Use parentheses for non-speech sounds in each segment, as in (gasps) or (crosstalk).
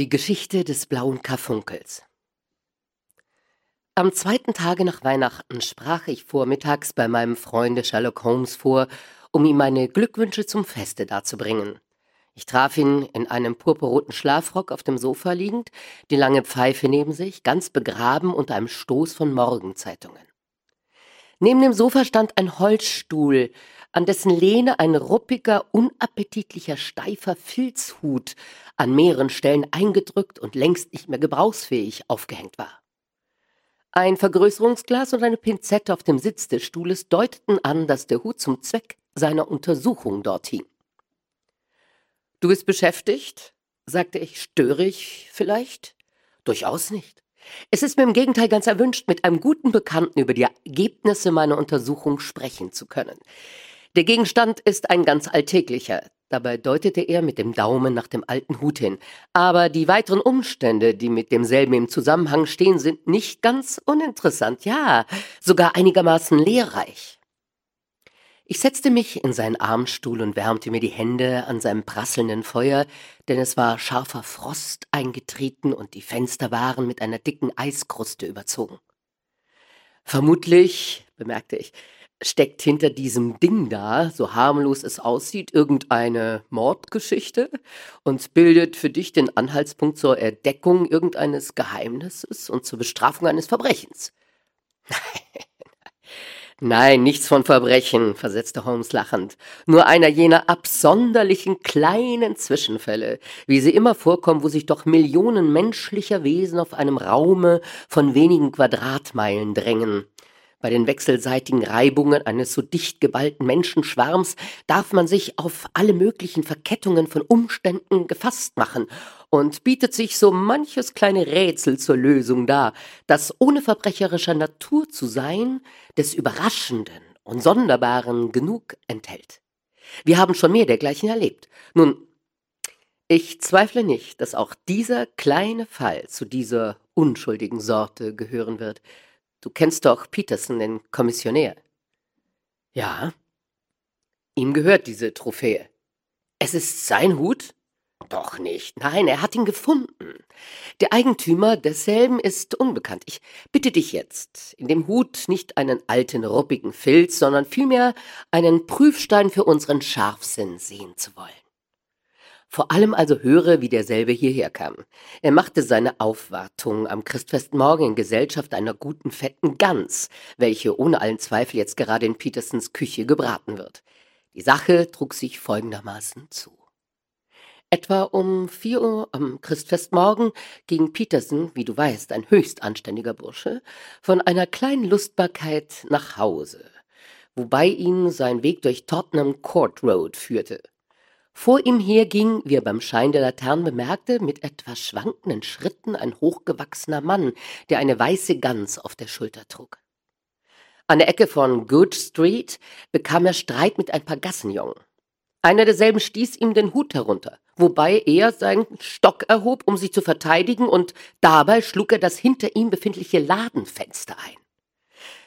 Die Geschichte des blauen Karfunkels. Am zweiten Tage nach Weihnachten sprach ich vormittags bei meinem Freunde Sherlock Holmes vor, um ihm meine Glückwünsche zum Feste darzubringen. Ich traf ihn in einem purpurroten Schlafrock auf dem Sofa liegend, die lange Pfeife neben sich, ganz begraben unter einem Stoß von Morgenzeitungen. Neben dem Sofa stand ein Holzstuhl, an dessen Lehne ein ruppiger, unappetitlicher, steifer Filzhut an mehreren Stellen eingedrückt und längst nicht mehr gebrauchsfähig aufgehängt war. Ein Vergrößerungsglas und eine Pinzette auf dem Sitz des Stuhles deuteten an, dass der Hut zum Zweck seiner Untersuchung dort hing. Du bist beschäftigt? sagte ich. Störe ich vielleicht? Durchaus nicht. Es ist mir im Gegenteil ganz erwünscht, mit einem guten Bekannten über die Ergebnisse meiner Untersuchung sprechen zu können. Der Gegenstand ist ein ganz alltäglicher. Dabei deutete er mit dem Daumen nach dem alten Hut hin. Aber die weiteren Umstände, die mit demselben im Zusammenhang stehen, sind nicht ganz uninteressant, ja, sogar einigermaßen lehrreich. Ich setzte mich in seinen Armstuhl und wärmte mir die Hände an seinem prasselnden Feuer, denn es war scharfer Frost eingetreten und die Fenster waren mit einer dicken Eiskruste überzogen. Vermutlich, bemerkte ich, steckt hinter diesem Ding da, so harmlos es aussieht, irgendeine Mordgeschichte und bildet für dich den Anhaltspunkt zur Erdeckung irgendeines Geheimnisses und zur Bestrafung eines Verbrechens. (laughs) Nein, nichts von Verbrechen, versetzte Holmes lachend. Nur einer jener absonderlichen kleinen Zwischenfälle, wie sie immer vorkommen, wo sich doch Millionen menschlicher Wesen auf einem Raume von wenigen Quadratmeilen drängen. Bei den wechselseitigen Reibungen eines so dicht geballten Menschenschwarms darf man sich auf alle möglichen Verkettungen von Umständen gefasst machen und bietet sich so manches kleine Rätsel zur Lösung dar, das ohne verbrecherischer Natur zu sein, des Überraschenden und Sonderbaren genug enthält. Wir haben schon mehr dergleichen erlebt. Nun, ich zweifle nicht, dass auch dieser kleine Fall zu dieser unschuldigen Sorte gehören wird. Du kennst doch Peterson, den Kommissionär. Ja. Ihm gehört diese Trophäe. Es ist sein Hut? Doch nicht. Nein, er hat ihn gefunden. Der Eigentümer desselben ist unbekannt. Ich bitte dich jetzt, in dem Hut nicht einen alten, ruppigen Filz, sondern vielmehr einen Prüfstein für unseren Scharfsinn sehen zu wollen. Vor allem also höre, wie derselbe hierher kam. Er machte seine Aufwartung am Christfestmorgen in Gesellschaft einer guten fetten Gans, welche ohne allen Zweifel jetzt gerade in Petersens Küche gebraten wird. Die Sache trug sich folgendermaßen zu. Etwa um vier Uhr am Christfestmorgen ging Petersen, wie du weißt, ein höchst anständiger Bursche, von einer kleinen Lustbarkeit nach Hause, wobei ihn sein Weg durch Tottenham Court Road führte. Vor ihm herging, wie er beim Schein der Laternen bemerkte, mit etwas schwankenden Schritten ein hochgewachsener Mann, der eine weiße Gans auf der Schulter trug. An der Ecke von Good Street bekam er Streit mit ein paar Gassenjungen. Einer derselben stieß ihm den Hut herunter, wobei er seinen Stock erhob, um sich zu verteidigen, und dabei schlug er das hinter ihm befindliche Ladenfenster ein.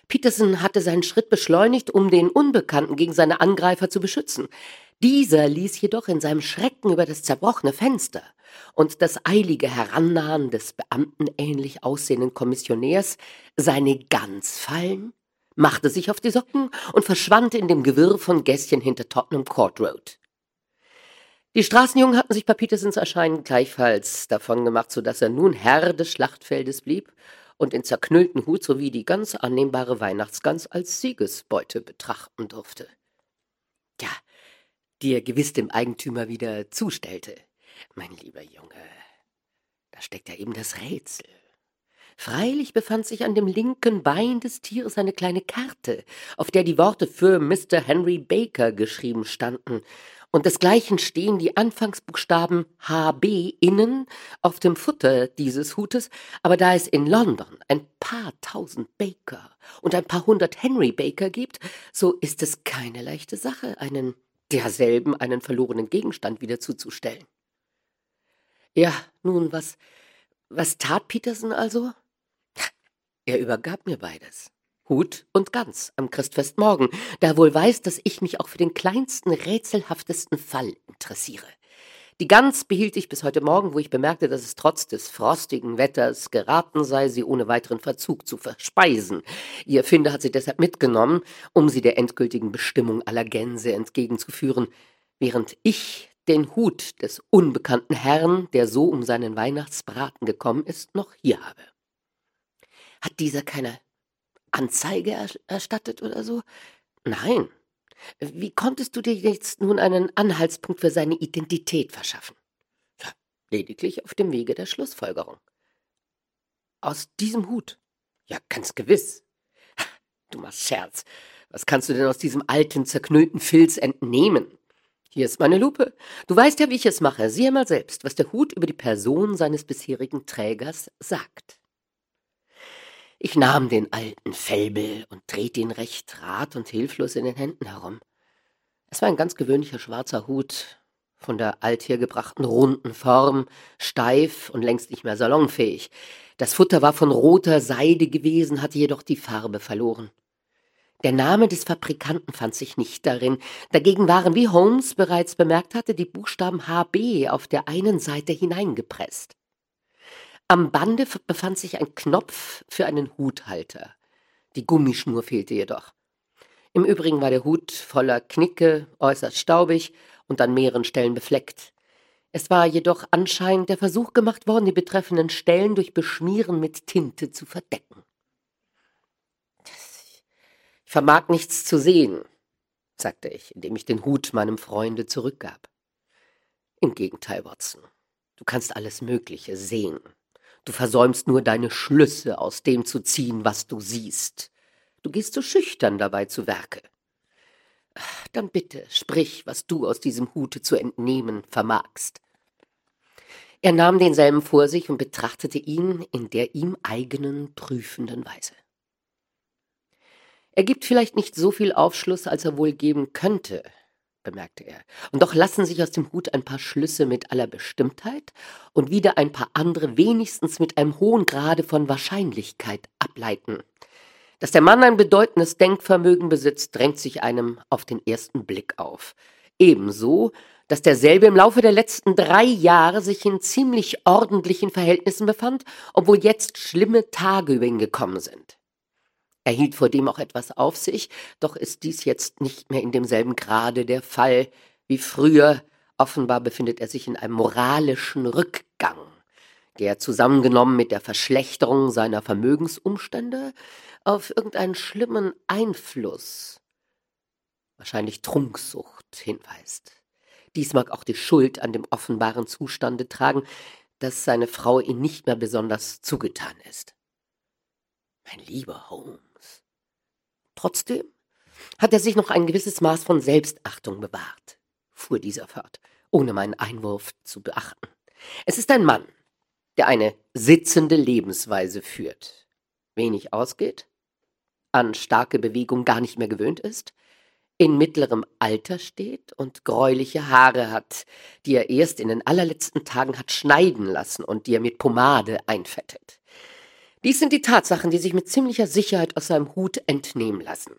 Peterson hatte seinen Schritt beschleunigt, um den Unbekannten gegen seine Angreifer zu beschützen. Dieser ließ jedoch in seinem Schrecken über das zerbrochene Fenster und das eilige Herannahen des beamtenähnlich aussehenden Kommissionärs seine Gans fallen, machte sich auf die Socken und verschwand in dem Gewirr von Gässchen hinter Tottenham Court Road. Die Straßenjungen hatten sich bei Petersens Erscheinen gleichfalls davon gemacht, so dass er nun Herr des Schlachtfeldes blieb und den zerknüllten Hut sowie die ganz annehmbare Weihnachtsgans als Siegesbeute betrachten durfte. Die gewiss dem Eigentümer wieder zustellte. Mein lieber Junge, da steckt ja eben das Rätsel. Freilich befand sich an dem linken Bein des Tieres eine kleine Karte, auf der die Worte für Mr. Henry Baker geschrieben standen, und desgleichen stehen die Anfangsbuchstaben HB innen auf dem Futter dieses Hutes, aber da es in London ein paar tausend Baker und ein paar hundert Henry Baker gibt, so ist es keine leichte Sache, einen derselben einen verlorenen Gegenstand wieder zuzustellen. Ja, nun, was, was tat Peterson also? Er übergab mir beides. Hut und Gans am Christfestmorgen, da er wohl weiß, dass ich mich auch für den kleinsten, rätselhaftesten Fall interessiere. Die Gans behielt ich bis heute Morgen, wo ich bemerkte, dass es trotz des frostigen Wetters geraten sei, sie ohne weiteren Verzug zu verspeisen. Ihr Finder hat sie deshalb mitgenommen, um sie der endgültigen Bestimmung aller Gänse entgegenzuführen, während ich den Hut des unbekannten Herrn, der so um seinen Weihnachtsbraten gekommen ist, noch hier habe. Hat dieser keine Anzeige er erstattet oder so? Nein. Wie konntest du dir jetzt nun einen Anhaltspunkt für seine Identität verschaffen? Lediglich auf dem Wege der Schlussfolgerung. Aus diesem Hut? Ja, ganz gewiss. Du machst Scherz. Was kannst du denn aus diesem alten, zerknüllten Filz entnehmen? Hier ist meine Lupe. Du weißt ja, wie ich es mache. Sieh einmal selbst, was der Hut über die Person seines bisherigen Trägers sagt. Ich nahm den alten Fellbill und drehte ihn recht rat und hilflos in den Händen herum. Es war ein ganz gewöhnlicher schwarzer Hut, von der althergebrachten runden Form, steif und längst nicht mehr salonfähig. Das Futter war von roter Seide gewesen, hatte jedoch die Farbe verloren. Der Name des Fabrikanten fand sich nicht darin. Dagegen waren, wie Holmes bereits bemerkt hatte, die Buchstaben HB auf der einen Seite hineingepresst. Am Bande befand sich ein Knopf für einen Huthalter. Die Gummischnur fehlte jedoch. Im Übrigen war der Hut voller Knicke, äußerst staubig und an mehreren Stellen befleckt. Es war jedoch anscheinend der Versuch gemacht worden, die betreffenden Stellen durch Beschmieren mit Tinte zu verdecken vermag nichts zu sehen, sagte ich, indem ich den Hut meinem Freunde zurückgab. Im Gegenteil, Watson, du kannst alles Mögliche sehen. Du versäumst nur deine Schlüsse aus dem zu ziehen, was du siehst. Du gehst so schüchtern dabei zu Werke. Dann bitte, sprich, was du aus diesem Hute zu entnehmen vermagst. Er nahm denselben vor sich und betrachtete ihn in der ihm eigenen prüfenden Weise. Er gibt vielleicht nicht so viel Aufschluss, als er wohl geben könnte, bemerkte er. Und doch lassen sich aus dem Hut ein paar Schlüsse mit aller Bestimmtheit und wieder ein paar andere wenigstens mit einem hohen Grade von Wahrscheinlichkeit ableiten. Dass der Mann ein bedeutendes Denkvermögen besitzt, drängt sich einem auf den ersten Blick auf. Ebenso, dass derselbe im Laufe der letzten drei Jahre sich in ziemlich ordentlichen Verhältnissen befand, obwohl jetzt schlimme Tage über ihn gekommen sind. Er hielt vor dem auch etwas auf sich, doch ist dies jetzt nicht mehr in demselben Grade der Fall wie früher. Offenbar befindet er sich in einem moralischen Rückgang, der zusammengenommen mit der Verschlechterung seiner Vermögensumstände auf irgendeinen schlimmen Einfluss, wahrscheinlich Trunksucht, hinweist. Dies mag auch die Schuld an dem offenbaren Zustande tragen, dass seine Frau ihm nicht mehr besonders zugetan ist. Mein lieber Holmes, Trotzdem hat er sich noch ein gewisses Maß von Selbstachtung bewahrt, fuhr dieser fort, ohne meinen Einwurf zu beachten. Es ist ein Mann, der eine sitzende Lebensweise führt, wenig ausgeht, an starke Bewegung gar nicht mehr gewöhnt ist, in mittlerem Alter steht und gräuliche Haare hat, die er erst in den allerletzten Tagen hat schneiden lassen und die er mit Pomade einfettet. Dies sind die Tatsachen, die sich mit ziemlicher Sicherheit aus seinem Hut entnehmen lassen.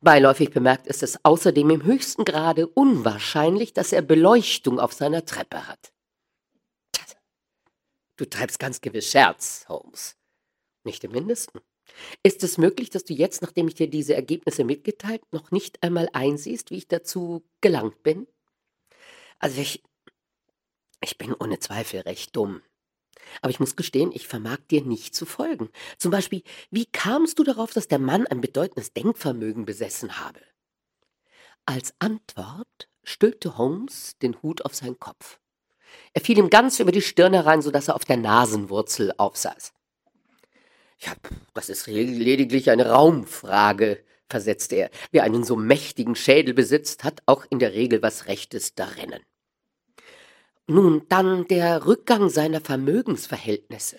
Beiläufig bemerkt ist es außerdem im höchsten Grade unwahrscheinlich, dass er Beleuchtung auf seiner Treppe hat. Du treibst ganz gewiss Scherz, Holmes. Nicht im mindesten. Ist es möglich, dass du jetzt, nachdem ich dir diese Ergebnisse mitgeteilt, noch nicht einmal einsiehst, wie ich dazu gelangt bin? Also ich. Ich bin ohne Zweifel recht dumm. Aber ich muss gestehen, ich vermag dir nicht zu folgen. Zum Beispiel, wie kamst du darauf, dass der Mann ein bedeutendes Denkvermögen besessen habe? Als Antwort stülpte Holmes den Hut auf seinen Kopf. Er fiel ihm ganz über die Stirn herein, so dass er auf der Nasenwurzel aufsaß. Ja, das ist lediglich eine Raumfrage, versetzte er. Wer einen so mächtigen Schädel besitzt, hat auch in der Regel was Rechtes darinnen. Nun dann der Rückgang seiner Vermögensverhältnisse.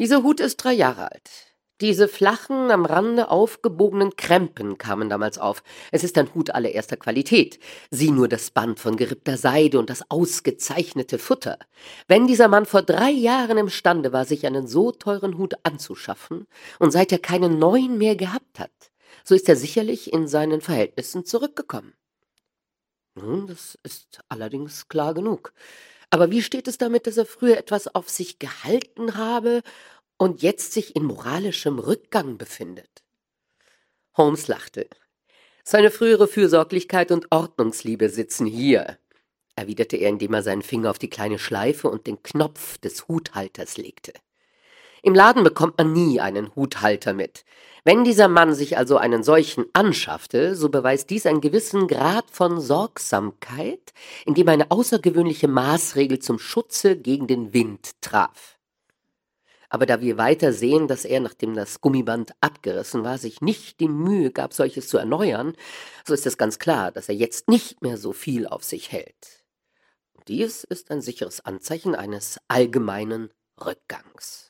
Dieser Hut ist drei Jahre alt. Diese flachen, am Rande aufgebogenen Krempen kamen damals auf. Es ist ein Hut allererster Qualität. Sieh nur das Band von gerippter Seide und das ausgezeichnete Futter. Wenn dieser Mann vor drei Jahren imstande war, sich einen so teuren Hut anzuschaffen und seit er keinen neuen mehr gehabt hat, so ist er sicherlich in seinen Verhältnissen zurückgekommen. Nun, das ist allerdings klar genug. Aber wie steht es damit, dass er früher etwas auf sich gehalten habe und jetzt sich in moralischem Rückgang befindet? Holmes lachte. Seine frühere Fürsorglichkeit und Ordnungsliebe sitzen hier, erwiderte er, indem er seinen Finger auf die kleine Schleife und den Knopf des Huthalters legte. Im Laden bekommt man nie einen Huthalter mit. Wenn dieser Mann sich also einen solchen anschaffte, so beweist dies einen gewissen Grad von Sorgsamkeit, indem eine außergewöhnliche Maßregel zum Schutze gegen den Wind traf. Aber da wir weiter sehen, dass er, nachdem das Gummiband abgerissen war, sich nicht die Mühe gab, solches zu erneuern, so ist es ganz klar, dass er jetzt nicht mehr so viel auf sich hält. Dies ist ein sicheres Anzeichen eines allgemeinen Rückgangs.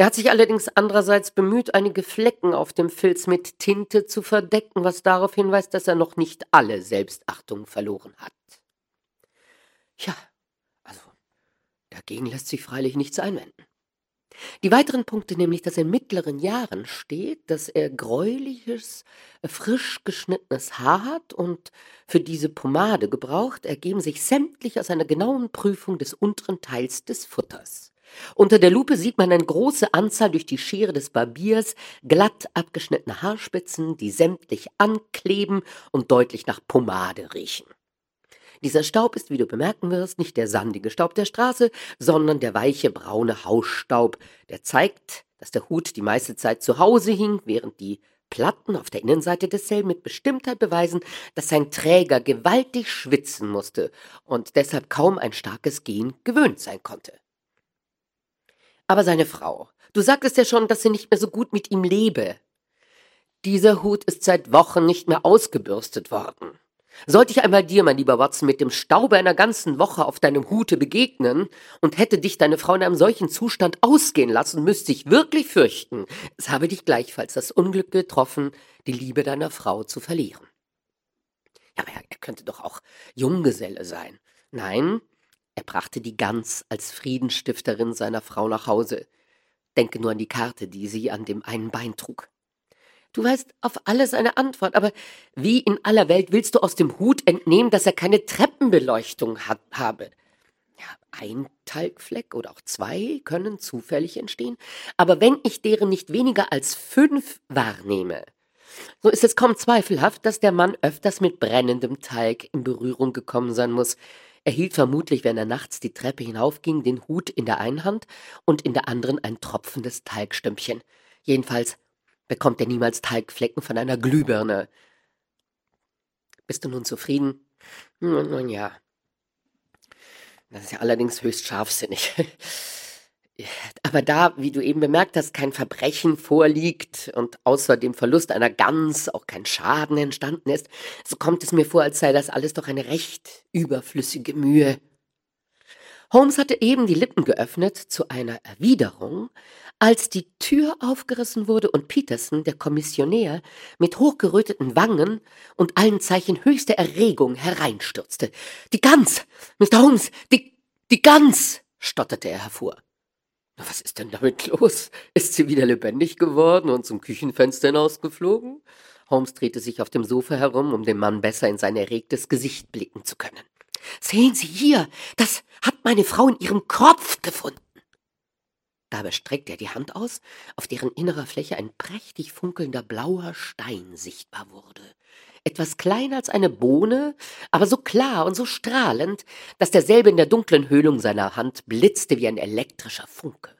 Er hat sich allerdings andererseits bemüht, einige Flecken auf dem Filz mit Tinte zu verdecken, was darauf hinweist, dass er noch nicht alle Selbstachtung verloren hat. Ja, also dagegen lässt sich freilich nichts einwenden. Die weiteren Punkte nämlich, dass er in mittleren Jahren steht, dass er gräuliches, frisch geschnittenes Haar hat und für diese Pomade gebraucht, ergeben sich sämtlich aus einer genauen Prüfung des unteren Teils des Futters. Unter der Lupe sieht man eine große Anzahl durch die Schere des Barbiers glatt abgeschnittene Haarspitzen, die sämtlich ankleben und deutlich nach Pomade riechen. Dieser Staub ist, wie du bemerken wirst, nicht der sandige Staub der Straße, sondern der weiche braune Hausstaub, der zeigt, dass der Hut die meiste Zeit zu Hause hing, während die Platten auf der Innenseite desselben mit Bestimmtheit beweisen, dass sein Träger gewaltig schwitzen musste und deshalb kaum ein starkes Gehen gewöhnt sein konnte. Aber seine Frau, du sagtest ja schon, dass sie nicht mehr so gut mit ihm lebe. Dieser Hut ist seit Wochen nicht mehr ausgebürstet worden. Sollte ich einmal dir, mein lieber Watson, mit dem Staube einer ganzen Woche auf deinem Hute begegnen und hätte dich deine Frau in einem solchen Zustand ausgehen lassen, müsste ich wirklich fürchten, es habe dich gleichfalls das Unglück getroffen, die Liebe deiner Frau zu verlieren. Ja, aber er könnte doch auch Junggeselle sein. Nein, er brachte die Gans als Friedensstifterin seiner Frau nach Hause. Denke nur an die Karte, die sie an dem einen Bein trug. Du weißt auf alles eine Antwort, aber wie in aller Welt willst du aus dem Hut entnehmen, dass er keine Treppenbeleuchtung hat, habe? Ja, ein Talgfleck oder auch zwei können zufällig entstehen, aber wenn ich deren nicht weniger als fünf wahrnehme, so ist es kaum zweifelhaft, dass der Mann öfters mit brennendem Talg in Berührung gekommen sein muss. Er hielt vermutlich, wenn er nachts die Treppe hinaufging, den Hut in der einen Hand und in der anderen ein tropfendes Talgstümpchen. Jedenfalls bekommt er niemals Talgflecken von einer Glühbirne. Bist du nun zufrieden? Nun, nun ja. Das ist ja allerdings höchst scharfsinnig. (laughs) Aber da, wie du eben bemerkt hast, kein Verbrechen vorliegt und außer dem Verlust einer Gans auch kein Schaden entstanden ist, so kommt es mir vor, als sei das alles doch eine recht überflüssige Mühe. Holmes hatte eben die Lippen geöffnet zu einer Erwiderung, als die Tür aufgerissen wurde und Peterson, der Kommissionär, mit hochgeröteten Wangen und allen Zeichen höchster Erregung hereinstürzte. Die Gans! Mr. Holmes! Die, die Gans! stotterte er hervor. Was ist denn damit (laughs) los? Ist sie wieder lebendig geworden und zum Küchenfenster hinausgeflogen? Holmes drehte sich auf dem Sofa herum, um dem Mann besser in sein erregtes Gesicht blicken zu können. Sehen Sie hier, das hat meine Frau in ihrem Kopf gefunden. Dabei streckte er die Hand aus, auf deren innerer Fläche ein prächtig funkelnder blauer Stein sichtbar wurde. Etwas kleiner als eine Bohne, aber so klar und so strahlend, dass derselbe in der dunklen Höhlung seiner Hand blitzte wie ein elektrischer Funke.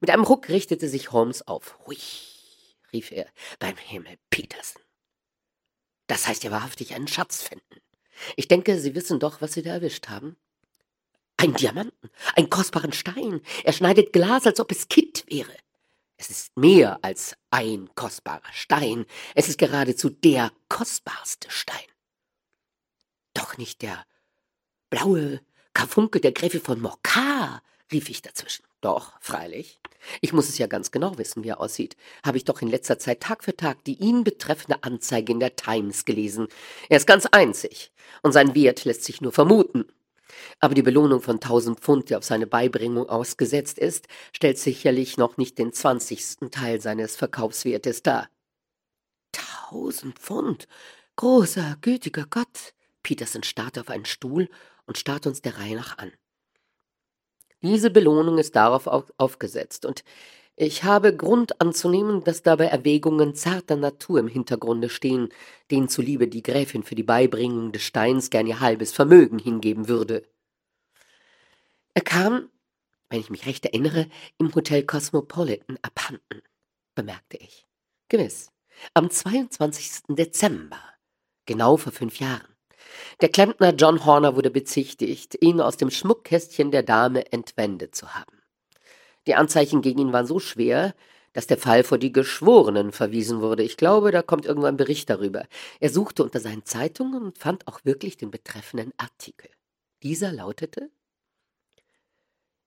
Mit einem Ruck richtete sich Holmes auf. Hui, rief er, beim Himmel, Peterson. Das heißt ja wahrhaftig einen Schatz finden. Ich denke, Sie wissen doch, was Sie da erwischt haben. Ein Diamanten, ein kostbaren Stein. Er schneidet Glas, als ob es Kitt wäre. Es ist mehr als ein kostbarer Stein. Es ist geradezu der kostbarste Stein. Doch nicht der blaue Karfunkel der Gräfin von Mokar, rief ich dazwischen. Doch, freilich. Ich muss es ja ganz genau wissen, wie er aussieht. Habe ich doch in letzter Zeit Tag für Tag die ihn betreffende Anzeige in der Times gelesen. Er ist ganz einzig, und sein Wert lässt sich nur vermuten. Aber die Belohnung von tausend Pfund, die auf seine Beibringung ausgesetzt ist, stellt sicherlich noch nicht den zwanzigsten Teil seines Verkaufswertes dar. Tausend Pfund? Großer, gütiger Gott! Peterson starrte auf einen Stuhl und starrte uns der Reihe nach an. Diese Belohnung ist darauf aufgesetzt, und ich habe Grund anzunehmen, dass dabei Erwägungen zarter Natur im Hintergrunde stehen, denen zuliebe die Gräfin für die Beibringung des Steins gern ihr halbes Vermögen hingeben würde. Er kam, wenn ich mich recht erinnere, im Hotel Cosmopolitan abhanden, bemerkte ich. Gewiss, am 22. Dezember, genau vor fünf Jahren. Der Klempner John Horner wurde bezichtigt, ihn aus dem Schmuckkästchen der Dame entwendet zu haben. Die Anzeichen gegen ihn waren so schwer, dass der Fall vor die Geschworenen verwiesen wurde. Ich glaube, da kommt irgendwo ein Bericht darüber. Er suchte unter seinen Zeitungen und fand auch wirklich den betreffenden Artikel. Dieser lautete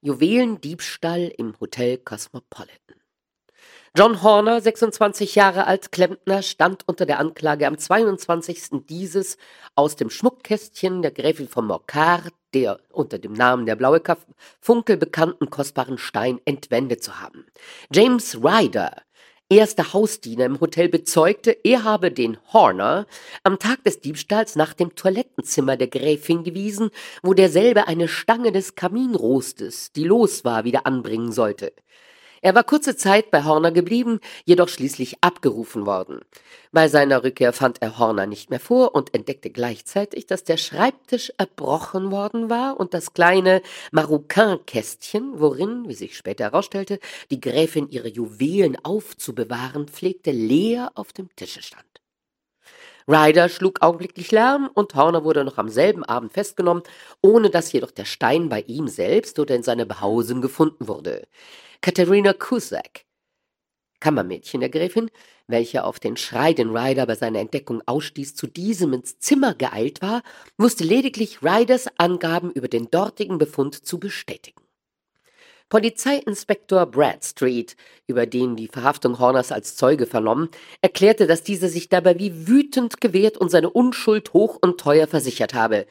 Juwelendiebstahl im Hotel Cosmopolitan. John Horner, 26 Jahre alt, Klempner, stand unter der Anklage am 22. dieses aus dem Schmuckkästchen der Gräfin von Morcar, der unter dem Namen der blaue Funkel bekannten kostbaren Stein entwendet zu haben. James Ryder, erster Hausdiener im Hotel, bezeugte, er habe den Horner am Tag des Diebstahls nach dem Toilettenzimmer der Gräfin gewiesen, wo derselbe eine Stange des Kaminroestes, die los war, wieder anbringen sollte. Er war kurze Zeit bei Horner geblieben, jedoch schließlich abgerufen worden. Bei seiner Rückkehr fand er Horner nicht mehr vor und entdeckte gleichzeitig, dass der Schreibtisch erbrochen worden war und das kleine Maroquin-Kästchen, worin, wie sich später herausstellte, die Gräfin ihre Juwelen aufzubewahren pflegte, leer auf dem Tische stand. Ryder schlug augenblicklich Lärm und Horner wurde noch am selben Abend festgenommen, ohne dass jedoch der Stein bei ihm selbst oder in seiner Behausung gefunden wurde. Katharina Cusack, Kammermädchen der Gräfin, welche auf den Schrei, den Ryder bei seiner Entdeckung ausstieß, zu diesem ins Zimmer geeilt war, wusste lediglich Ryders Angaben über den dortigen Befund zu bestätigen. Polizeiinspektor Bradstreet, über den die Verhaftung Horners als Zeuge vernommen, erklärte, dass dieser sich dabei wie wütend gewehrt und seine Unschuld hoch und teuer versichert habe.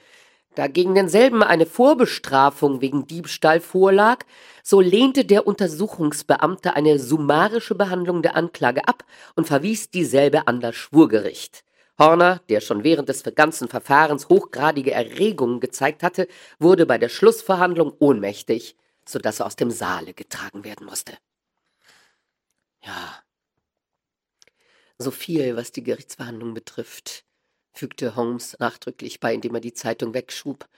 Da gegen denselben eine Vorbestrafung wegen Diebstahl vorlag, so lehnte der Untersuchungsbeamte eine summarische Behandlung der Anklage ab und verwies dieselbe an das Schwurgericht. Horner, der schon während des ganzen Verfahrens hochgradige Erregungen gezeigt hatte, wurde bei der Schlussverhandlung ohnmächtig, so dass er aus dem Saale getragen werden musste. Ja, so viel, was die Gerichtsverhandlung betrifft fügte Holmes nachdrücklich bei, indem er die Zeitung wegschob.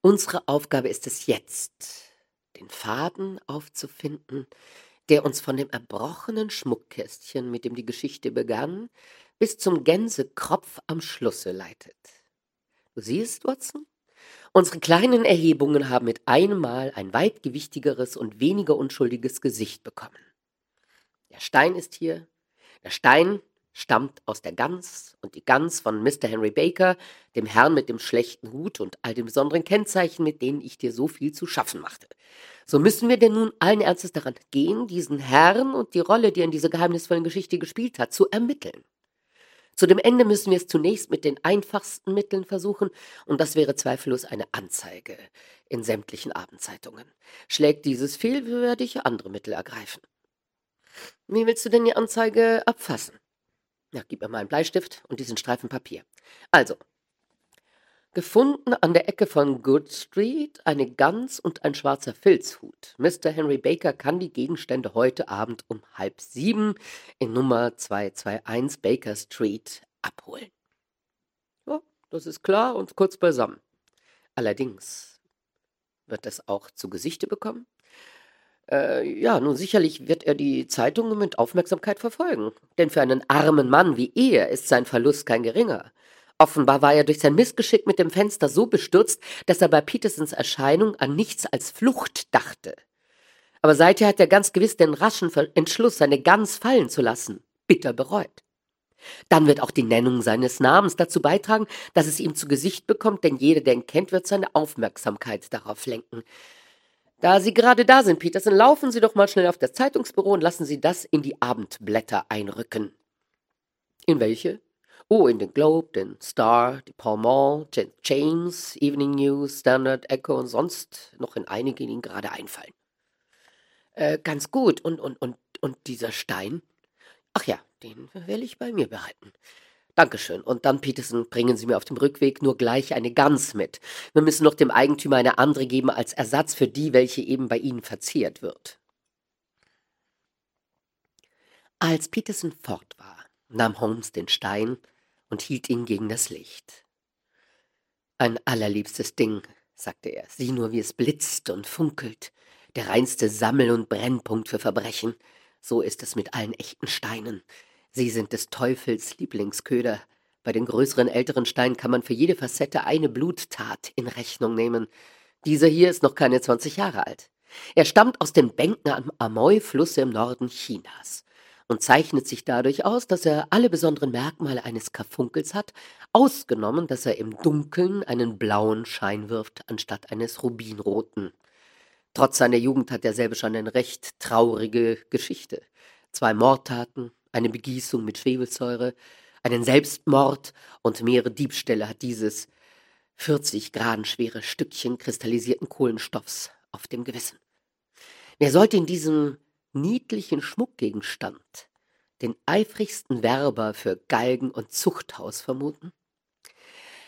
Unsere Aufgabe ist es jetzt, den Faden aufzufinden, der uns von dem erbrochenen Schmuckkästchen, mit dem die Geschichte begann, bis zum Gänsekropf am Schlusse leitet. Du siehst, Watson, unsere kleinen Erhebungen haben mit einem Mal ein weit gewichtigeres und weniger unschuldiges Gesicht bekommen. Der Stein ist hier, der Stein stammt aus der Gans und die Gans von Mr. Henry Baker, dem Herrn mit dem schlechten Hut und all den besonderen Kennzeichen, mit denen ich dir so viel zu schaffen machte. So müssen wir denn nun allen Ernstes daran gehen, diesen Herrn und die Rolle, die er in dieser geheimnisvollen Geschichte gespielt hat, zu ermitteln. Zu dem Ende müssen wir es zunächst mit den einfachsten Mitteln versuchen, und das wäre zweifellos eine Anzeige in sämtlichen Abendzeitungen. Schlägt dieses fehl, werde ich andere Mittel ergreifen. Wie willst du denn die Anzeige abfassen? Ja, gib mir mal einen Bleistift und diesen Streifen Papier. Also, gefunden an der Ecke von Good Street eine Gans und ein schwarzer Filzhut. Mr. Henry Baker kann die Gegenstände heute Abend um halb sieben in Nummer 221 Baker Street abholen. Ja, das ist klar und kurz beisammen. Allerdings wird es auch zu Gesichte bekommen. Äh, ja, nun sicherlich wird er die Zeitungen mit Aufmerksamkeit verfolgen. Denn für einen armen Mann wie er ist sein Verlust kein geringer. Offenbar war er durch sein Missgeschick mit dem Fenster so bestürzt, dass er bei Petersons Erscheinung an nichts als Flucht dachte. Aber seither hat er ganz gewiss den raschen Entschluss, seine Gans fallen zu lassen, bitter bereut. Dann wird auch die Nennung seines Namens dazu beitragen, dass es ihm zu Gesicht bekommt, denn jeder, der ihn kennt, wird seine Aufmerksamkeit darauf lenken. Da Sie gerade da sind, Peterson, laufen Sie doch mal schnell auf das Zeitungsbüro und lassen Sie das in die Abendblätter einrücken. In welche? Oh, in den Globe, den Star, die Pall Mall, James, Evening News, Standard, Echo und sonst noch in einige, die Ihnen gerade einfallen. Äh, ganz gut. Und, und, und, und dieser Stein? Ach ja, den will ich bei mir behalten. Dankeschön. Und dann, Peterson, bringen Sie mir auf dem Rückweg nur gleich eine Gans mit. Wir müssen noch dem Eigentümer eine andere geben als Ersatz für die, welche eben bei Ihnen verzehrt wird. Als Peterson fort war, nahm Holmes den Stein und hielt ihn gegen das Licht. Ein allerliebstes Ding, sagte er. Sieh nur, wie es blitzt und funkelt. Der reinste Sammel- und Brennpunkt für Verbrechen. So ist es mit allen echten Steinen. Sie sind des Teufels Lieblingsköder. Bei den größeren älteren Steinen kann man für jede Facette eine Bluttat in Rechnung nehmen. Dieser hier ist noch keine 20 Jahre alt. Er stammt aus den Bänken am Amoy-Fluss im Norden Chinas und zeichnet sich dadurch aus, dass er alle besonderen Merkmale eines Karfunkels hat, ausgenommen, dass er im Dunkeln einen blauen Schein wirft anstatt eines rubinroten. Trotz seiner Jugend hat derselbe schon eine recht traurige Geschichte. Zwei Mordtaten, eine Begießung mit Schwefelsäure, einen Selbstmord und mehrere Diebstähle hat dieses 40 Grad schwere Stückchen kristallisierten Kohlenstoffs auf dem Gewissen. Wer sollte in diesem niedlichen Schmuckgegenstand den eifrigsten Werber für Galgen und Zuchthaus vermuten?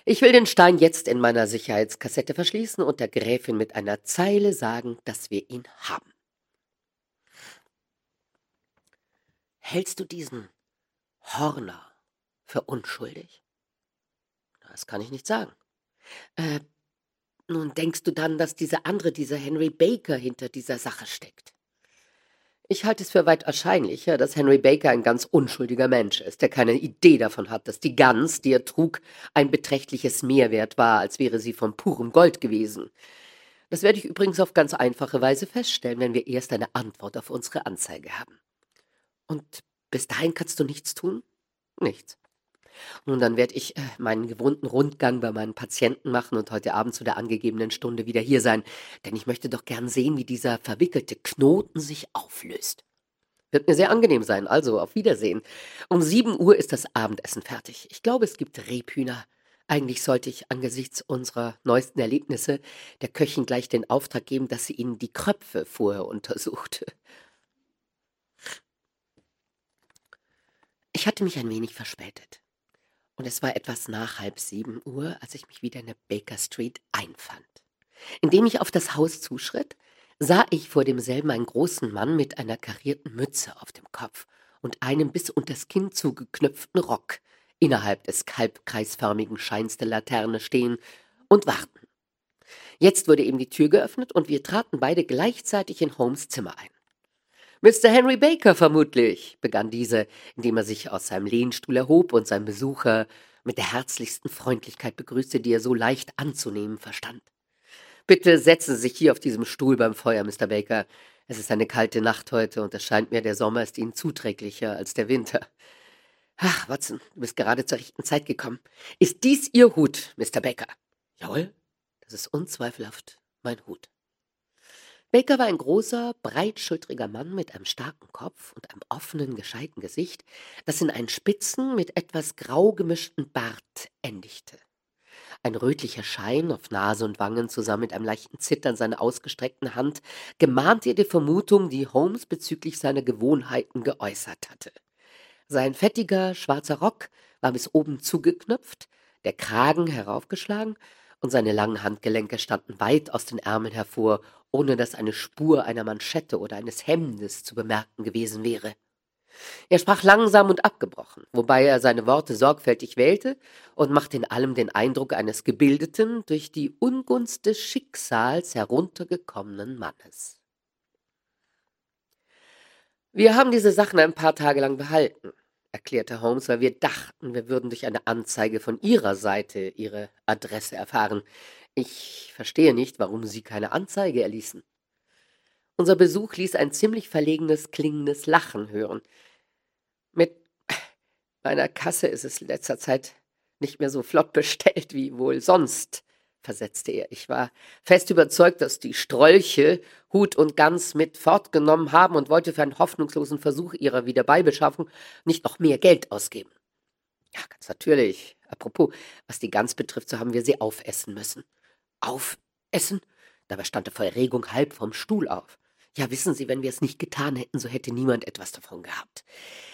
Ich will den Stein jetzt in meiner Sicherheitskassette verschließen und der Gräfin mit einer Zeile sagen, dass wir ihn haben. Hältst du diesen Horner für unschuldig? Das kann ich nicht sagen. Äh, nun denkst du dann, dass dieser andere, dieser Henry Baker hinter dieser Sache steckt? Ich halte es für weit wahrscheinlicher, dass Henry Baker ein ganz unschuldiger Mensch ist, der keine Idee davon hat, dass die Gans, die er trug, ein beträchtliches Mehrwert war, als wäre sie von purem Gold gewesen. Das werde ich übrigens auf ganz einfache Weise feststellen, wenn wir erst eine Antwort auf unsere Anzeige haben. Und bis dahin kannst du nichts tun? Nichts. Nun, dann werde ich äh, meinen gewohnten Rundgang bei meinen Patienten machen und heute Abend zu der angegebenen Stunde wieder hier sein, denn ich möchte doch gern sehen, wie dieser verwickelte Knoten sich auflöst. Wird mir sehr angenehm sein, also auf Wiedersehen. Um sieben Uhr ist das Abendessen fertig. Ich glaube, es gibt Rebhühner. Eigentlich sollte ich angesichts unserer neuesten Erlebnisse der Köchin gleich den Auftrag geben, dass sie ihnen die Kröpfe vorher untersucht. Ich hatte mich ein wenig verspätet. Und es war etwas nach halb sieben Uhr, als ich mich wieder in der Baker Street einfand. Indem ich auf das Haus zuschritt, sah ich vor demselben einen großen Mann mit einer karierten Mütze auf dem Kopf und einem bis unters Kinn zugeknöpften Rock innerhalb des kalbkreisförmigen Scheins der Laterne stehen und warten. Jetzt wurde eben die Tür geöffnet und wir traten beide gleichzeitig in Holmes Zimmer ein. Mr. Henry Baker vermutlich, begann dieser, indem er sich aus seinem Lehnstuhl erhob und seinen Besucher mit der herzlichsten Freundlichkeit begrüßte, die er so leicht anzunehmen verstand. Bitte setzen Sie sich hier auf diesem Stuhl beim Feuer, Mr. Baker. Es ist eine kalte Nacht heute und es scheint mir, der Sommer ist Ihnen zuträglicher als der Winter. Ach, Watson, du bist gerade zur rechten Zeit gekommen. Ist dies Ihr Hut, Mr. Baker? Jawohl, das ist unzweifelhaft mein Hut. Baker war ein großer, breitschultriger Mann mit einem starken Kopf und einem offenen, gescheiten Gesicht, das in einen spitzen, mit etwas grau gemischten Bart endigte. Ein rötlicher Schein auf Nase und Wangen zusammen mit einem leichten Zittern seiner ausgestreckten Hand gemahnte ihr die Vermutung, die Holmes bezüglich seiner Gewohnheiten geäußert hatte. Sein fettiger, schwarzer Rock war bis oben zugeknöpft, der Kragen heraufgeschlagen und seine langen Handgelenke standen weit aus den Ärmeln hervor ohne dass eine Spur einer Manschette oder eines Hemdes zu bemerken gewesen wäre. Er sprach langsam und abgebrochen, wobei er seine Worte sorgfältig wählte und machte in allem den Eindruck eines gebildeten, durch die Ungunst des Schicksals heruntergekommenen Mannes. Wir haben diese Sachen ein paar Tage lang behalten, erklärte Holmes, weil wir dachten, wir würden durch eine Anzeige von Ihrer Seite Ihre Adresse erfahren. Ich verstehe nicht, warum Sie keine Anzeige erließen. Unser Besuch ließ ein ziemlich verlegenes, klingendes Lachen hören. Mit meiner Kasse ist es in letzter Zeit nicht mehr so flott bestellt wie wohl sonst, versetzte er. Ich war fest überzeugt, dass die Strolche Hut und Gans mit fortgenommen haben und wollte für einen hoffnungslosen Versuch ihrer Wiederbeibeschaffung nicht noch mehr Geld ausgeben. Ja, ganz natürlich. Apropos, was die Gans betrifft, so haben wir sie aufessen müssen aufessen? Dabei stand er vor Erregung halb vom Stuhl auf. Ja, wissen Sie, wenn wir es nicht getan hätten, so hätte niemand etwas davon gehabt.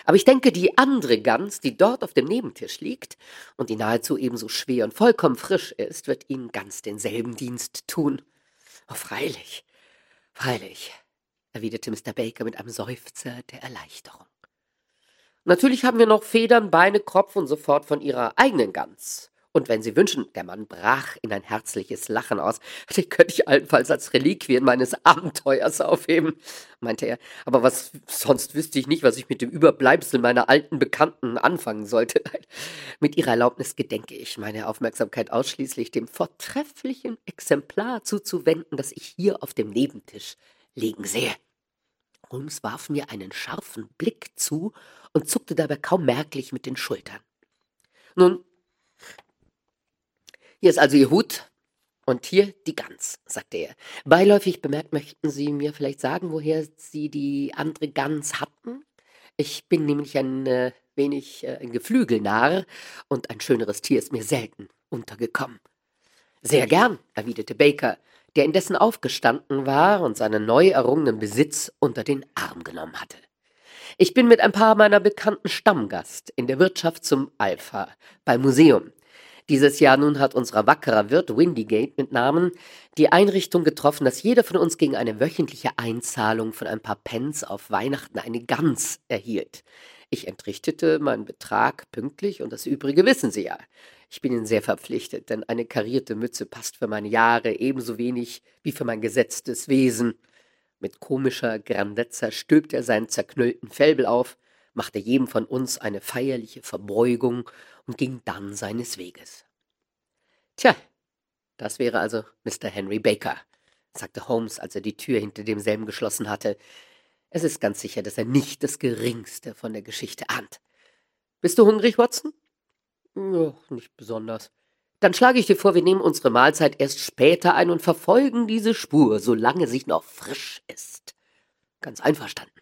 Aber ich denke, die andere Gans, die dort auf dem Nebentisch liegt und die nahezu ebenso schwer und vollkommen frisch ist, wird Ihnen ganz denselben Dienst tun. Oh, freilich, freilich, erwiderte Mr. Baker mit einem Seufzer der Erleichterung. Natürlich haben wir noch Federn, Beine, Kopf und so fort von Ihrer eigenen Gans. Und wenn Sie wünschen, der Mann brach in ein herzliches Lachen aus, (laughs) die könnte ich allenfalls als Reliquien meines Abenteuers aufheben, meinte er. Aber was sonst wüsste ich nicht, was ich mit dem Überbleibsel meiner alten Bekannten anfangen sollte. (laughs) Mit Ihrer Erlaubnis gedenke ich, meine Aufmerksamkeit ausschließlich dem vortrefflichen Exemplar zuzuwenden, das ich hier auf dem Nebentisch liegen sehe. Holmes warf mir einen scharfen Blick zu und zuckte dabei kaum merklich mit den Schultern. Nun, hier ist also Ihr Hut und hier die Gans, sagte er. Beiläufig bemerkt, möchten Sie mir vielleicht sagen, woher Sie die andere Gans hatten? Ich bin nämlich ein äh, wenig äh, ein Geflügelnarr und ein schöneres Tier ist mir selten untergekommen. Sehr gern, erwiderte Baker, der indessen aufgestanden war und seinen neu errungenen Besitz unter den Arm genommen hatte. Ich bin mit ein paar meiner Bekannten Stammgast in der Wirtschaft zum Alpha beim Museum. Dieses Jahr nun hat unser wackerer Wirt Windygate mit Namen die Einrichtung getroffen, dass jeder von uns gegen eine wöchentliche Einzahlung von ein paar Pence auf Weihnachten eine Gans erhielt. Ich entrichtete meinen Betrag pünktlich und das Übrige wissen Sie ja. Ich bin Ihnen sehr verpflichtet, denn eine karierte Mütze passt für meine Jahre ebenso wenig wie für mein gesetztes Wesen. Mit komischer Grandezza stülpte er seinen zerknüllten Fellbel auf, machte jedem von uns eine feierliche Verbeugung und ging dann seines Weges. Tja, das wäre also Mr. Henry Baker, sagte Holmes, als er die Tür hinter demselben geschlossen hatte. Es ist ganz sicher, dass er nicht das Geringste von der Geschichte ahnt. Bist du hungrig, Watson? Ja, nicht besonders. Dann schlage ich dir vor, wir nehmen unsere Mahlzeit erst später ein und verfolgen diese Spur, solange sie noch frisch ist. Ganz einverstanden.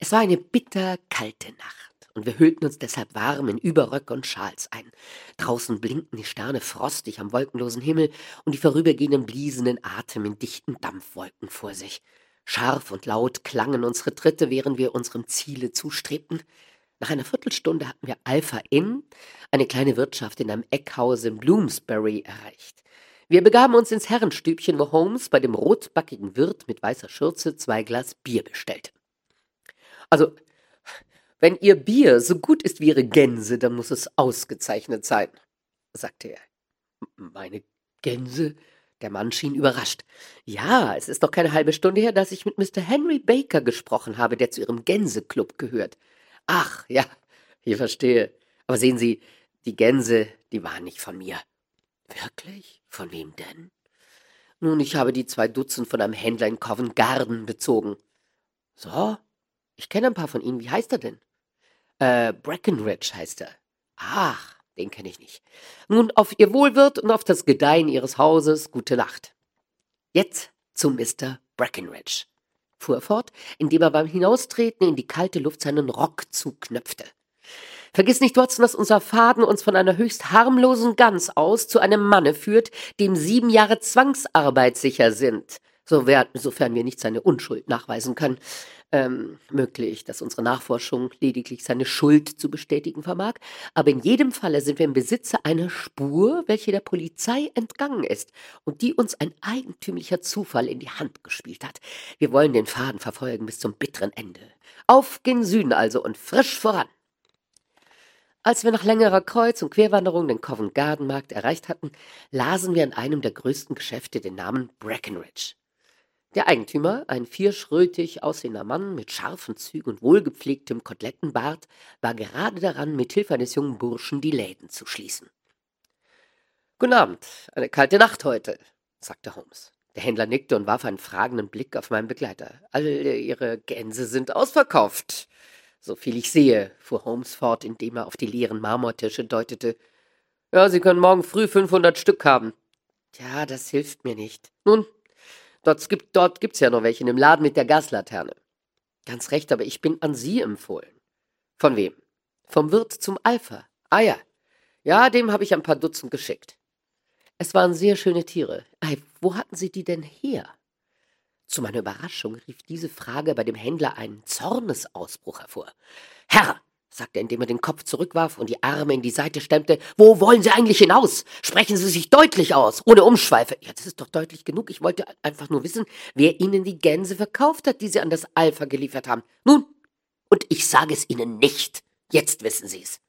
Es war eine bitterkalte Nacht und wir hüllten uns deshalb warm in Überröcke und Schals ein. Draußen blinkten die Sterne frostig am wolkenlosen Himmel und die vorübergehenden bliesenden Atem in dichten Dampfwolken vor sich. Scharf und laut klangen unsere Tritte, während wir unserem Ziele zustrebten. Nach einer Viertelstunde hatten wir Alpha Inn, eine kleine Wirtschaft in einem Eckhaus in Bloomsbury, erreicht. Wir begaben uns ins Herrenstübchen, wo Holmes bei dem rotbackigen Wirt mit weißer Schürze zwei Glas Bier bestellte. Also, wenn Ihr Bier so gut ist wie Ihre Gänse, dann muss es ausgezeichnet sein, sagte er. Meine Gänse? Der Mann schien überrascht. Ja, es ist doch keine halbe Stunde her, dass ich mit Mr. Henry Baker gesprochen habe, der zu Ihrem Gänseclub gehört. Ach, ja, ich verstehe. Aber sehen Sie, die Gänse, die waren nicht von mir. Wirklich? Von wem denn? Nun, ich habe die zwei Dutzend von einem Händler in Covent Garden bezogen. So? Ich kenne ein paar von ihnen. Wie heißt er denn? Äh, Breckenridge heißt er. Ach, den kenne ich nicht. Nun, auf Ihr Wohlwirt und auf das Gedeihen Ihres Hauses gute Nacht. Jetzt zu Mr. Breckenridge, fuhr er fort, indem er beim Hinaustreten in die kalte Luft seinen Rock zuknöpfte. Vergiss nicht, Watson, dass unser Faden uns von einer höchst harmlosen Gans aus zu einem Manne führt, dem sieben Jahre Zwangsarbeit sicher sind, sofern wir nicht seine Unschuld nachweisen können ähm, möglich, dass unsere Nachforschung lediglich seine Schuld zu bestätigen vermag, aber in jedem Falle sind wir im Besitze einer Spur, welche der Polizei entgangen ist und die uns ein eigentümlicher Zufall in die Hand gespielt hat. Wir wollen den Faden verfolgen bis zum bitteren Ende. Auf gen Süden also und frisch voran. Als wir nach längerer Kreuz- und Querwanderung den Covent Garden Markt erreicht hatten, lasen wir in einem der größten Geschäfte den Namen Breckenridge. Der Eigentümer, ein vierschrötig aussehender Mann mit scharfen Zügen und wohlgepflegtem Kotelettenbart, war gerade daran, mit Hilfe eines jungen Burschen die Läden zu schließen. Guten Abend, eine kalte Nacht heute, sagte Holmes. Der Händler nickte und warf einen fragenden Blick auf meinen Begleiter. Alle Ihre Gänse sind ausverkauft. So viel ich sehe, fuhr Holmes fort, indem er auf die leeren Marmortische deutete. Ja, Sie können morgen früh 500 Stück haben. Tja, das hilft mir nicht. Nun, Dort, gibt, dort gibt's ja noch welche in dem Laden mit der Gaslaterne. Ganz recht, aber ich bin an Sie empfohlen. Von wem? Vom Wirt zum Alpha. Ah ja. Ja, dem habe ich ein paar Dutzend geschickt. Es waren sehr schöne Tiere. Ei, wo hatten Sie die denn her? Zu meiner Überraschung rief diese Frage bei dem Händler einen Zornesausbruch hervor. Herr, sagte er, indem er den Kopf zurückwarf und die Arme in die Seite stemmte, wo wollen Sie eigentlich hinaus? Sprechen Sie sich deutlich aus, ohne Umschweife. Ja, das ist doch deutlich genug. Ich wollte einfach nur wissen, wer Ihnen die Gänse verkauft hat, die Sie an das Alpha geliefert haben. Nun, und ich sage es Ihnen nicht. Jetzt wissen Sie es.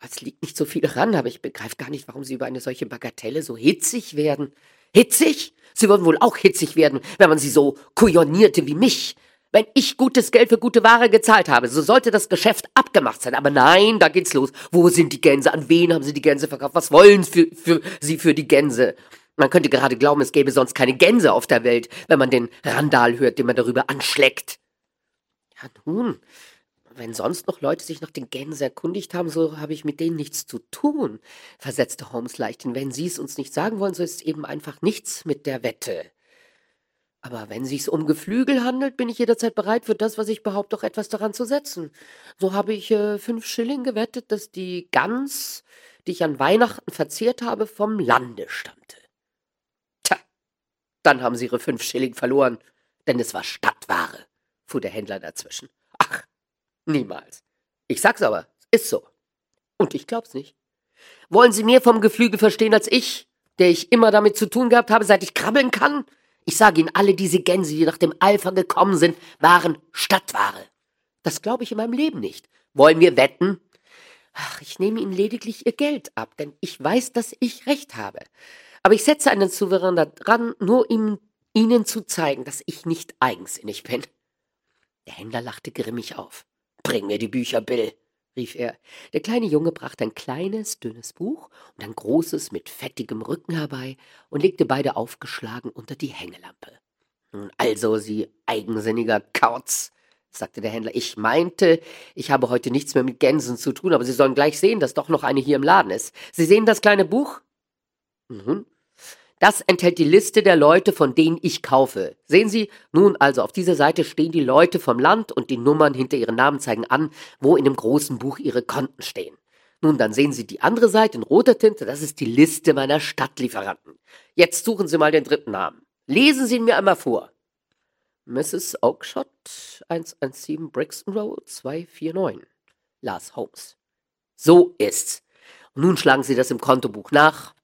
Es liegt nicht so viel ran, aber ich begreife gar nicht, warum Sie über eine solche Bagatelle so hitzig werden. Hitzig? Sie würden wohl auch hitzig werden, wenn man Sie so kujonierte wie mich. Wenn ich gutes Geld für gute Ware gezahlt habe, so sollte das Geschäft abgemacht sein. Aber nein, da geht's los. Wo sind die Gänse? An wen haben Sie die Gänse verkauft? Was wollen für, für Sie für die Gänse? Man könnte gerade glauben, es gäbe sonst keine Gänse auf der Welt, wenn man den Randal hört, den man darüber anschlägt. Ja, nun, wenn sonst noch Leute sich nach den Gänsen erkundigt haben, so habe ich mit denen nichts zu tun, versetzte Holmes leichthin. Wenn Sie es uns nicht sagen wollen, so ist eben einfach nichts mit der Wette. Aber wenn sich's um Geflügel handelt, bin ich jederzeit bereit, für das, was ich behaupte, auch etwas daran zu setzen. So habe ich äh, fünf Schilling gewettet, dass die Gans, die ich an Weihnachten verzehrt habe, vom Lande stammte. Tja, dann haben Sie Ihre fünf Schilling verloren, denn es war Stadtware, fuhr der Händler dazwischen. Ach, niemals. Ich sag's aber, ist so. Und ich glaub's nicht. Wollen Sie mehr vom Geflügel verstehen als ich, der ich immer damit zu tun gehabt habe, seit ich krabbeln kann? Ich sage Ihnen, alle diese Gänse, die nach dem Alpha gekommen sind, waren Stadtware. Das glaube ich in meinem Leben nicht. Wollen wir wetten? Ach, ich nehme Ihnen lediglich Ihr Geld ab, denn ich weiß, dass ich recht habe. Aber ich setze einen Souverän daran, nur ihm, Ihnen zu zeigen, dass ich nicht eigensinnig bin. Der Händler lachte grimmig auf. Bring mir die Bücher, Bill rief er. Der kleine Junge brachte ein kleines, dünnes Buch und ein großes mit fettigem Rücken herbei und legte beide aufgeschlagen unter die Hängelampe. Also, Sie eigensinniger Kauz, sagte der Händler. Ich meinte, ich habe heute nichts mehr mit Gänsen zu tun, aber Sie sollen gleich sehen, dass doch noch eine hier im Laden ist. Sie sehen das kleine Buch? Nun, das enthält die Liste der Leute, von denen ich kaufe. Sehen Sie, nun also auf dieser Seite stehen die Leute vom Land und die Nummern hinter ihren Namen zeigen an, wo in dem großen Buch ihre Konten stehen. Nun, dann sehen Sie die andere Seite in roter Tinte, das ist die Liste meiner Stadtlieferanten. Jetzt suchen Sie mal den dritten Namen. Lesen Sie ihn mir einmal vor. Mrs. Oakshott, 117 Brixton Road, 249. Lars Holmes. So ist's. Und nun schlagen Sie das im Kontobuch nach.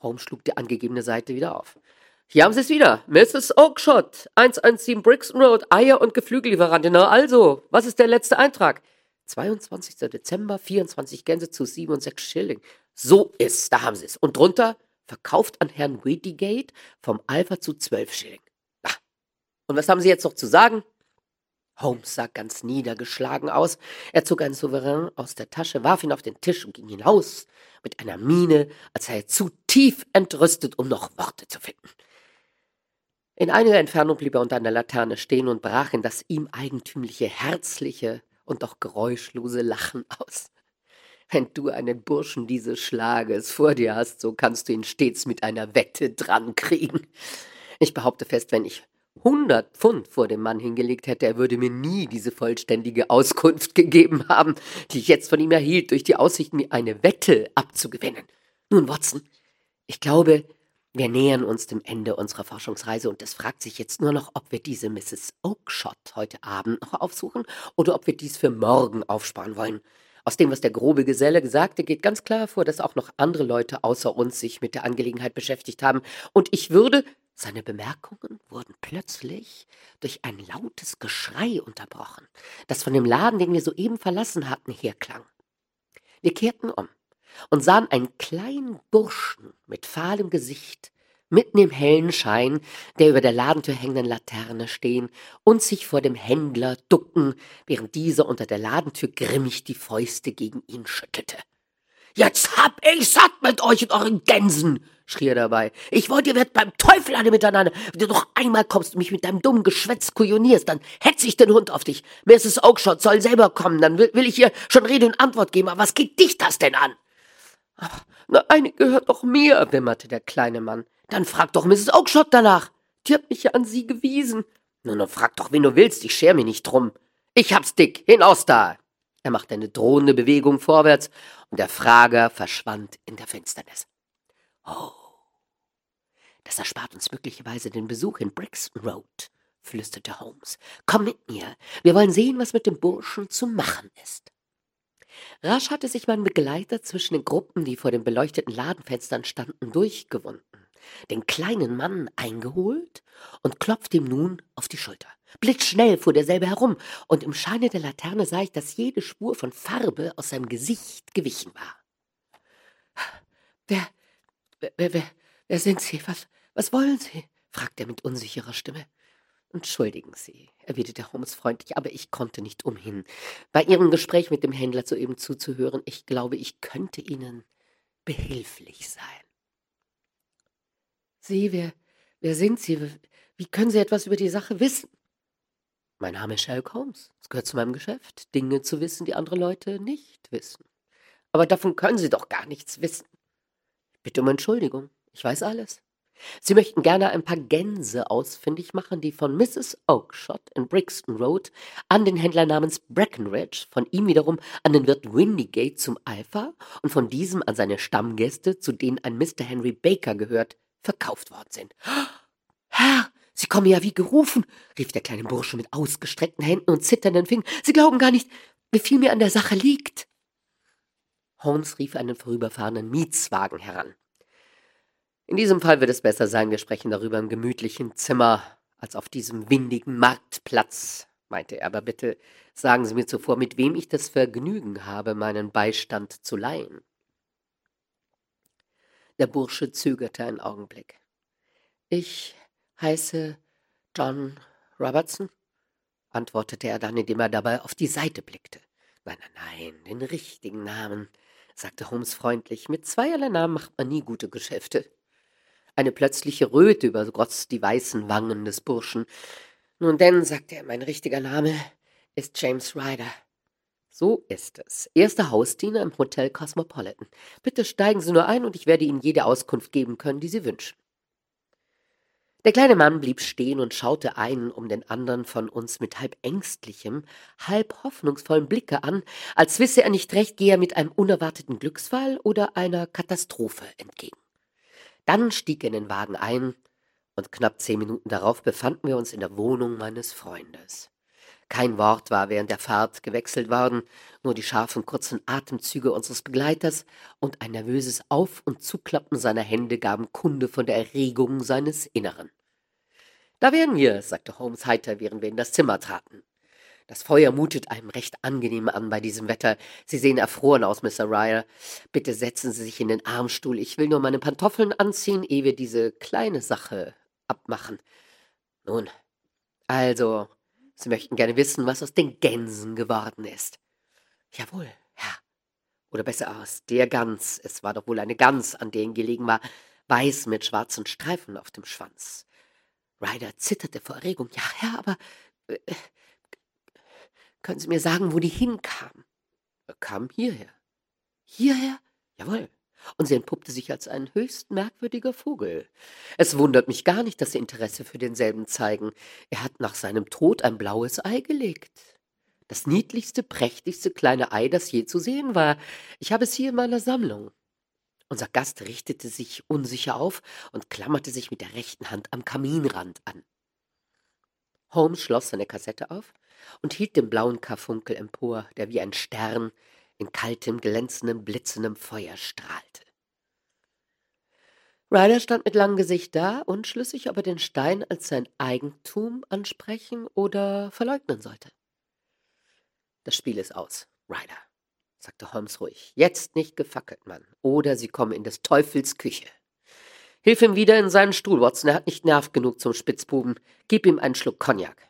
Holmes schlug die angegebene Seite wieder auf. Hier haben Sie es wieder. Mrs. Oakshott, 117 Brixton Road, Eier- und Geflügellieferantin. Na also, was ist der letzte Eintrag? 22. Dezember, 24 Gänse zu 7 und 6 Schilling. So ist, da haben Sie es. Und drunter, verkauft an Herrn Whittygate vom Alpha zu 12 Schilling. Und was haben Sie jetzt noch zu sagen? Holmes sah ganz niedergeschlagen aus. Er zog einen Souverän aus der Tasche, warf ihn auf den Tisch und ging hinaus mit einer Miene, als sei er zu tief entrüstet, um noch Worte zu finden. In einiger Entfernung blieb er unter einer Laterne stehen und brach in das ihm eigentümliche, herzliche und doch geräuschlose Lachen aus. Wenn du einen Burschen dieses Schlages vor dir hast, so kannst du ihn stets mit einer Wette drankriegen. Ich behaupte fest, wenn ich 100 Pfund vor dem Mann hingelegt hätte, er würde mir nie diese vollständige Auskunft (laughs) gegeben haben, die ich jetzt von ihm erhielt, durch die Aussicht, mir eine Wette abzugewinnen. Nun, Watson, ich glaube, wir nähern uns dem Ende unserer Forschungsreise und es fragt sich jetzt nur noch, ob wir diese Mrs. Oakshott heute Abend noch aufsuchen oder ob wir dies für morgen aufsparen wollen. Aus dem, was der grobe Geselle sagte, geht ganz klar hervor, dass auch noch andere Leute außer uns sich mit der Angelegenheit beschäftigt haben. Und ich würde, seine Bemerkungen wurden plötzlich durch ein lautes Geschrei unterbrochen, das von dem Laden, den wir soeben verlassen hatten, herklang. Wir kehrten um und sahen einen kleinen Burschen mit fahlem Gesicht mitten im hellen Schein der über der Ladentür hängenden Laterne stehen und sich vor dem Händler ducken, während dieser unter der Ladentür grimmig die Fäuste gegen ihn schüttelte. Jetzt hab ich satt mit euch und euren Gänsen, schrie er dabei. Ich wollte, ihr werdet beim Teufel alle miteinander. Wenn du noch einmal kommst und mich mit deinem dummen Geschwätz kujonierst, dann hetz ich den Hund auf dich. Mrs. Oakshott soll selber kommen, dann will, will ich ihr schon Rede und Antwort geben. Aber was geht dich das denn an? Ach, na, eine gehört doch mir, wimmerte der kleine Mann. Dann frag doch Mrs. Oakshott danach. Die hat mich ja an sie gewiesen. Nun, nun frag doch, wen du willst, ich scher mir nicht drum. Ich hab's dick, hinaus da. Er machte eine drohende Bewegung vorwärts und der Frager verschwand in der Finsternis. Oh, Das erspart uns möglicherweise den Besuch in Brixton Road, flüsterte Holmes. Komm mit mir. Wir wollen sehen, was mit dem Burschen zu machen ist. Rasch hatte sich mein Begleiter zwischen den Gruppen, die vor den beleuchteten Ladenfenstern standen, durchgewunden, den kleinen Mann eingeholt und klopfte ihm nun auf die Schulter. Blitzschnell fuhr derselbe herum, und im Scheine der Laterne sah ich, dass jede Spur von Farbe aus seinem Gesicht gewichen war. Wer, wer, wer, wer sind Sie? Was, was wollen Sie? fragte er mit unsicherer Stimme. Entschuldigen Sie, erwiderte Holmes freundlich, aber ich konnte nicht umhin, bei Ihrem Gespräch mit dem Händler soeben zuzuhören. Ich glaube, ich könnte Ihnen behilflich sein. Sie, wer, wer sind Sie? Wie können Sie etwas über die Sache wissen? Mein Name ist Sherlock Holmes. Es gehört zu meinem Geschäft, Dinge zu wissen, die andere Leute nicht wissen. Aber davon können Sie doch gar nichts wissen. Bitte um Entschuldigung. Ich weiß alles. Sie möchten gerne ein paar Gänse ausfindig machen, die von Mrs. Oakshott in Brixton Road an den Händler namens Breckenridge, von ihm wiederum an den Wirt Windigate zum Alpha und von diesem an seine Stammgäste, zu denen ein Mr. Henry Baker gehört, verkauft worden sind. (gasps) Herr, Sie kommen ja wie gerufen, rief der kleine Bursche mit ausgestreckten Händen und zitternden Fingern. Sie glauben gar nicht, wie viel mir an der Sache liegt. Holmes rief einen vorüberfahrenden Mietswagen heran. In diesem Fall wird es besser sein, wir sprechen darüber im gemütlichen Zimmer als auf diesem windigen Marktplatz, meinte er, aber bitte sagen Sie mir zuvor, mit wem ich das Vergnügen habe, meinen Beistand zu leihen. Der Bursche zögerte einen Augenblick. Ich heiße John Robertson, antwortete er dann, indem er dabei auf die Seite blickte. Nein, nein, nein, den richtigen Namen, sagte Holmes freundlich. Mit zweierlei Namen macht man nie gute Geschäfte. Eine plötzliche Röte übergoss die weißen Wangen des Burschen. Nun denn, sagte er, mein richtiger Name ist James Ryder. So ist es. Erster Hausdiener im Hotel Cosmopolitan. Bitte steigen Sie nur ein und ich werde Ihnen jede Auskunft geben können, die Sie wünschen. Der kleine Mann blieb stehen und schaute einen um den anderen von uns mit halb ängstlichem, halb hoffnungsvollem Blicke an, als wisse er nicht recht, gehe er mit einem unerwarteten Glücksfall oder einer Katastrophe entgegen. Dann stieg er in den Wagen ein, und knapp zehn Minuten darauf befanden wir uns in der Wohnung meines Freundes. Kein Wort war während der Fahrt gewechselt worden, nur die scharfen kurzen Atemzüge unseres Begleiters und ein nervöses Auf- und Zuklappen seiner Hände gaben Kunde von der Erregung seines Inneren. Da wären wir, sagte Holmes heiter, während wir in das Zimmer traten. Das Feuer mutet einem recht angenehm an bei diesem Wetter. Sie sehen erfroren aus, Mr. Ryer. Bitte setzen Sie sich in den Armstuhl. Ich will nur meine Pantoffeln anziehen, ehe wir diese kleine Sache abmachen. Nun, also, Sie möchten gerne wissen, was aus den Gänsen geworden ist. Jawohl, Herr. Oder besser aus der Gans. Es war doch wohl eine Gans, an der ihn gelegen war, weiß mit schwarzen Streifen auf dem Schwanz. Ryder zitterte vor Erregung. Ja, Herr, aber äh, können Sie mir sagen, wo die hinkam? Kam hierher. Hierher? Jawohl. Und sie entpuppte sich als ein höchst merkwürdiger Vogel. Es wundert mich gar nicht, dass Sie Interesse für denselben zeigen. Er hat nach seinem Tod ein blaues Ei gelegt. Das niedlichste, prächtigste kleine Ei, das je zu sehen war. Ich habe es hier in meiner Sammlung. Unser Gast richtete sich unsicher auf und klammerte sich mit der rechten Hand am Kaminrand an. Holmes schloss seine Kassette auf und hielt den blauen Karfunkel empor, der wie ein Stern in kaltem, glänzendem, blitzendem Feuer strahlte. Ryder stand mit langem Gesicht da, unschlüssig, ob er den Stein als sein Eigentum ansprechen oder verleugnen sollte. Das Spiel ist aus, Ryder, sagte Holmes ruhig. Jetzt nicht gefackelt, Mann, oder Sie kommen in des Teufels Küche. Hilf ihm wieder in seinen Stuhl, Watson, er hat nicht Nerv genug zum Spitzbuben. Gib ihm einen Schluck Cognac.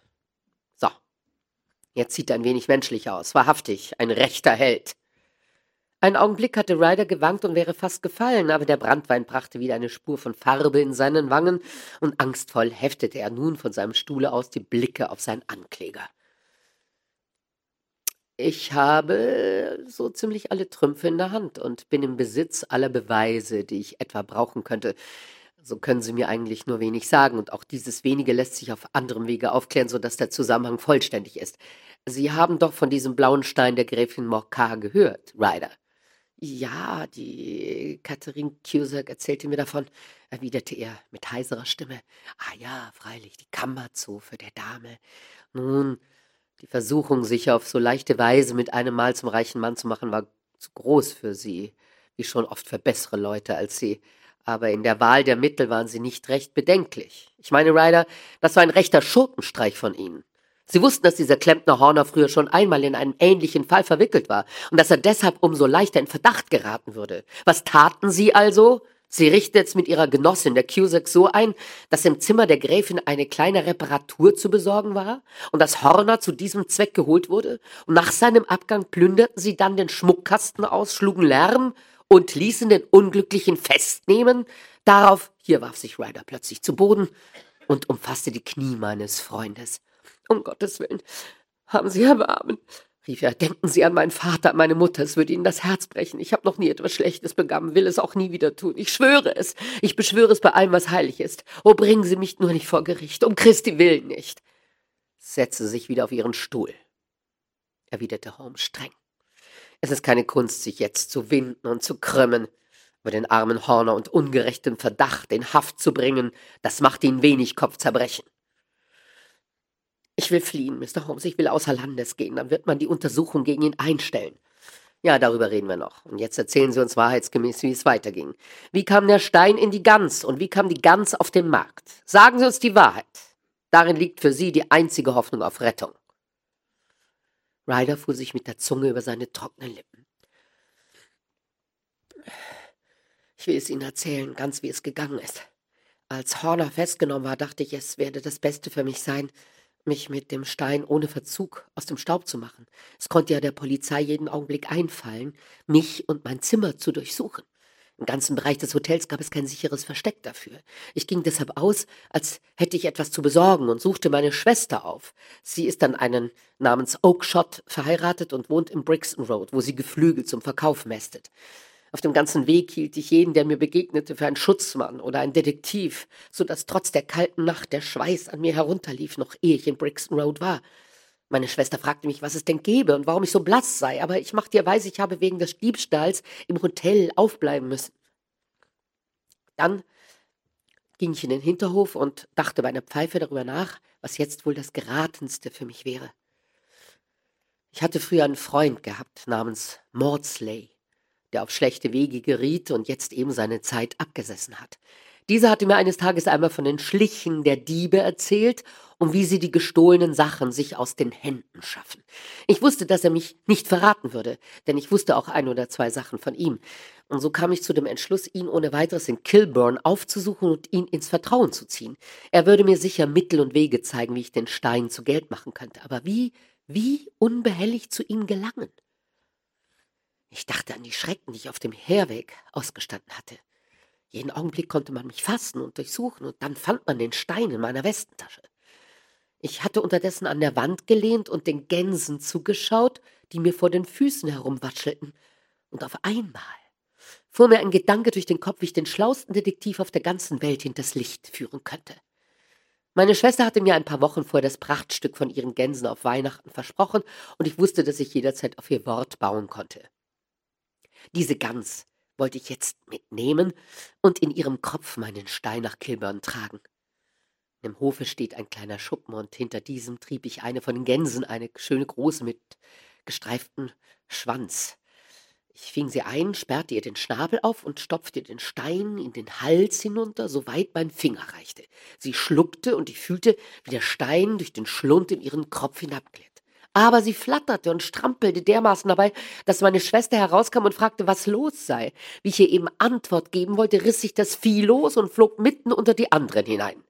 Jetzt sieht er ein wenig menschlich aus, wahrhaftig, ein rechter Held. Einen Augenblick hatte Ryder gewankt und wäre fast gefallen, aber der Brandwein brachte wieder eine Spur von Farbe in seinen Wangen, und angstvoll heftete er nun von seinem Stuhle aus die Blicke auf seinen Ankläger. Ich habe so ziemlich alle Trümpfe in der Hand und bin im Besitz aller Beweise, die ich etwa brauchen könnte. So können Sie mir eigentlich nur wenig sagen, und auch dieses wenige lässt sich auf anderem Wege aufklären, sodass der Zusammenhang vollständig ist. Sie haben doch von diesem blauen Stein der Gräfin Morcar gehört, Ryder. Ja, die Katharine Cusack erzählte mir davon, erwiderte er mit heiserer Stimme. Ah ja, freilich, die Kammerzofe der Dame. Nun, die Versuchung, sich auf so leichte Weise mit einem Mal zum reichen Mann zu machen, war zu groß für sie, wie schon oft für bessere Leute als sie. Aber in der Wahl der Mittel waren sie nicht recht bedenklich. Ich meine, Ryder, das war ein rechter Schurkenstreich von ihnen. Sie wussten, dass dieser Klempner Horner früher schon einmal in einen ähnlichen Fall verwickelt war und dass er deshalb umso leichter in Verdacht geraten würde. Was taten sie also? Sie richtet es mit ihrer Genossin, der Cusack, so ein, dass im Zimmer der Gräfin eine kleine Reparatur zu besorgen war und dass Horner zu diesem Zweck geholt wurde. Und nach seinem Abgang plünderten sie dann den Schmuckkasten aus, schlugen Lärm und ließen den Unglücklichen festnehmen. Darauf, hier warf sich Ryder plötzlich zu Boden und umfasste die Knie meines Freundes. Um Gottes Willen, haben Sie Erbarmen, rief er. Denken Sie an meinen Vater, an meine Mutter, es würde Ihnen das Herz brechen. Ich habe noch nie etwas Schlechtes begangen, will es auch nie wieder tun. Ich schwöre es, ich beschwöre es bei allem, was heilig ist. Oh, bringen Sie mich nur nicht vor Gericht, um Christi willen nicht. Setzte sich wieder auf ihren Stuhl, erwiderte Holmes streng. Es ist keine Kunst, sich jetzt zu winden und zu krümmen, über den armen Horner und ungerechten Verdacht in Haft zu bringen, das macht ihn wenig Kopfzerbrechen. Ich will fliehen, Mr. Holmes, ich will außer Landes gehen, dann wird man die Untersuchung gegen ihn einstellen. Ja, darüber reden wir noch. Und jetzt erzählen Sie uns wahrheitsgemäß, wie es weiterging. Wie kam der Stein in die Gans und wie kam die Gans auf den Markt? Sagen Sie uns die Wahrheit. Darin liegt für Sie die einzige Hoffnung auf Rettung. Ryder fuhr sich mit der Zunge über seine trockenen Lippen. Ich will es Ihnen erzählen, ganz wie es gegangen ist. Als Horner festgenommen war, dachte ich, es werde das Beste für mich sein, mich mit dem Stein ohne Verzug aus dem Staub zu machen. Es konnte ja der Polizei jeden Augenblick einfallen, mich und mein Zimmer zu durchsuchen. Im ganzen Bereich des Hotels gab es kein sicheres Versteck dafür. Ich ging deshalb aus, als hätte ich etwas zu besorgen und suchte meine Schwester auf. Sie ist an einen namens Oakshot verheiratet und wohnt im Brixton Road, wo sie Geflügel zum Verkauf mästet. Auf dem ganzen Weg hielt ich jeden, der mir begegnete, für einen Schutzmann oder einen Detektiv, so dass trotz der kalten Nacht der Schweiß an mir herunterlief, noch ehe ich in Brixton Road war. Meine Schwester fragte mich, was es denn gäbe und warum ich so blass sei, aber ich machte ihr weiß, ich habe wegen des Diebstahls im Hotel aufbleiben müssen. Dann ging ich in den Hinterhof und dachte bei einer Pfeife darüber nach, was jetzt wohl das Geratenste für mich wäre. Ich hatte früher einen Freund gehabt namens Maudsley der auf schlechte Wege geriet und jetzt eben seine Zeit abgesessen hat. Dieser hatte mir eines Tages einmal von den Schlichen der Diebe erzählt und wie sie die gestohlenen Sachen sich aus den Händen schaffen. Ich wusste, dass er mich nicht verraten würde, denn ich wusste auch ein oder zwei Sachen von ihm. Und so kam ich zu dem Entschluss, ihn ohne weiteres in Kilburn aufzusuchen und ihn ins Vertrauen zu ziehen. Er würde mir sicher Mittel und Wege zeigen, wie ich den Stein zu Geld machen könnte. Aber wie, wie unbehelligt zu ihm gelangen? Ich dachte an die Schrecken, die ich auf dem Herweg ausgestanden hatte. Jeden Augenblick konnte man mich fassen und durchsuchen, und dann fand man den Stein in meiner Westentasche. Ich hatte unterdessen an der Wand gelehnt und den Gänsen zugeschaut, die mir vor den Füßen herumwatschelten, und auf einmal fuhr mir ein Gedanke durch den Kopf, wie ich den schlausten Detektiv auf der ganzen Welt hinters Licht führen könnte. Meine Schwester hatte mir ein paar Wochen vorher das Prachtstück von ihren Gänsen auf Weihnachten versprochen, und ich wusste, dass ich jederzeit auf ihr Wort bauen konnte. Diese Gans wollte ich jetzt mitnehmen und in ihrem Kopf meinen Stein nach Kilburn tragen. Im Hofe steht ein kleiner Schuppen und hinter diesem trieb ich eine von den Gänsen, eine schöne große mit gestreiftem Schwanz. Ich fing sie ein, sperrte ihr den Schnabel auf und stopfte den Stein in den Hals hinunter, soweit mein Finger reichte. Sie schluckte und ich fühlte, wie der Stein durch den Schlund in ihren Kopf hinabglitt aber sie flatterte und strampelte dermaßen dabei, dass meine Schwester herauskam und fragte, was los sei. Wie ich ihr eben Antwort geben wollte, riss sich das Vieh los und flog mitten unter die anderen hinein.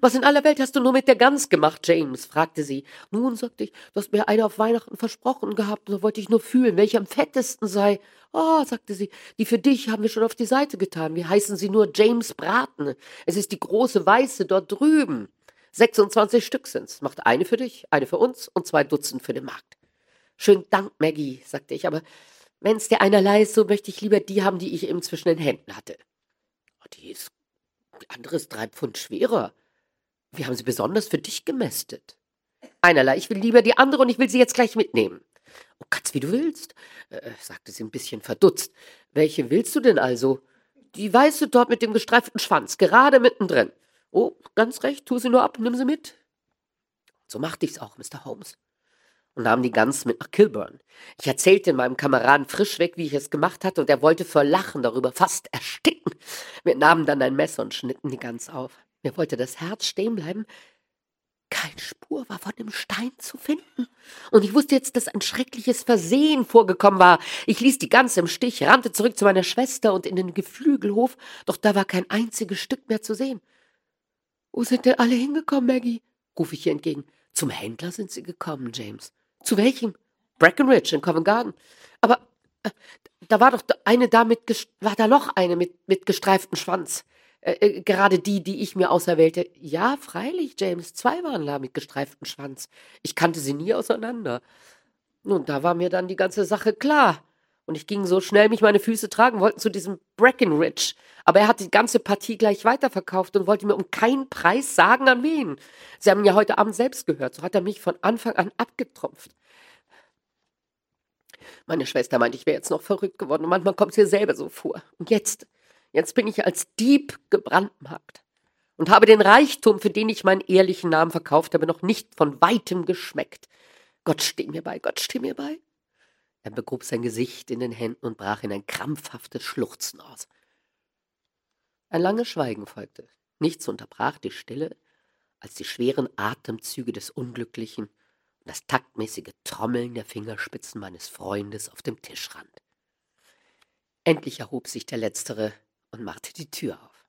Was in aller Welt hast du nur mit der Gans gemacht, James? fragte sie. Nun, sagte ich, du hast mir eine auf Weihnachten versprochen gehabt, und so wollte ich nur fühlen, welche am fettesten sei. Oh, sagte sie, die für dich haben wir schon auf die Seite getan. Wir heißen sie nur James Braten. Es ist die große Weiße dort drüben. 26 Stück sind's. Macht eine für dich, eine für uns und zwei Dutzend für den Markt. Schönen Dank, Maggie, sagte ich, aber wenn's dir einerlei ist, so möchte ich lieber die haben, die ich eben zwischen den Händen hatte. Oh, die ist, die andere ist drei Pfund schwerer. Wir haben sie besonders für dich gemästet. Einerlei, ich will lieber die andere und ich will sie jetzt gleich mitnehmen. Oh, ganz wie du willst, äh, sagte sie ein bisschen verdutzt. Welche willst du denn also? Die weiße dort mit dem gestreiften Schwanz, gerade mittendrin. Oh, ganz recht, tu sie nur ab, nimm sie mit. So machte ich's auch, Mr. Holmes. Und nahm die Gans mit nach Kilburn. Ich erzählte meinem Kameraden frischweg, wie ich es gemacht hatte, und er wollte vor Lachen darüber fast ersticken. Wir nahmen dann ein Messer und schnitten die Gans auf. Mir wollte das Herz stehen bleiben. Keine Spur war von dem Stein zu finden. Und ich wusste jetzt, dass ein schreckliches Versehen vorgekommen war. Ich ließ die Gans im Stich, rannte zurück zu meiner Schwester und in den Geflügelhof, doch da war kein einziges Stück mehr zu sehen. Wo sind denn alle hingekommen, Maggie? rufe ich ihr entgegen. Zum Händler sind sie gekommen, James. Zu welchem? Breckenridge in Covent Garden. Aber äh, da war doch eine da mit, war da noch eine mit, mit gestreiftem Schwanz. Äh, äh, gerade die, die ich mir auserwählte. Ja, freilich, James, zwei waren da mit gestreiftem Schwanz. Ich kannte sie nie auseinander. Nun, da war mir dann die ganze Sache klar. Und ich ging so schnell mich meine Füße tragen wollten zu diesem Breckenridge. Aber er hat die ganze Partie gleich weiterverkauft und wollte mir um keinen Preis sagen, an wen. Sie haben ihn ja heute Abend selbst gehört. So hat er mich von Anfang an abgetropft. Meine Schwester meinte, ich wäre jetzt noch verrückt geworden und manchmal kommt es ihr selber so vor. Und jetzt, jetzt bin ich als Dieb gebrandmarkt und habe den Reichtum, für den ich meinen ehrlichen Namen verkauft habe, noch nicht von weitem geschmeckt. Gott steh mir bei, Gott steh mir bei. Er begrub sein Gesicht in den Händen und brach in ein krampfhaftes Schluchzen aus. Ein langes Schweigen folgte. Nichts unterbrach die Stille als die schweren Atemzüge des Unglücklichen und das taktmäßige Trommeln der Fingerspitzen meines Freundes auf dem Tischrand. Endlich erhob sich der Letztere und machte die Tür auf.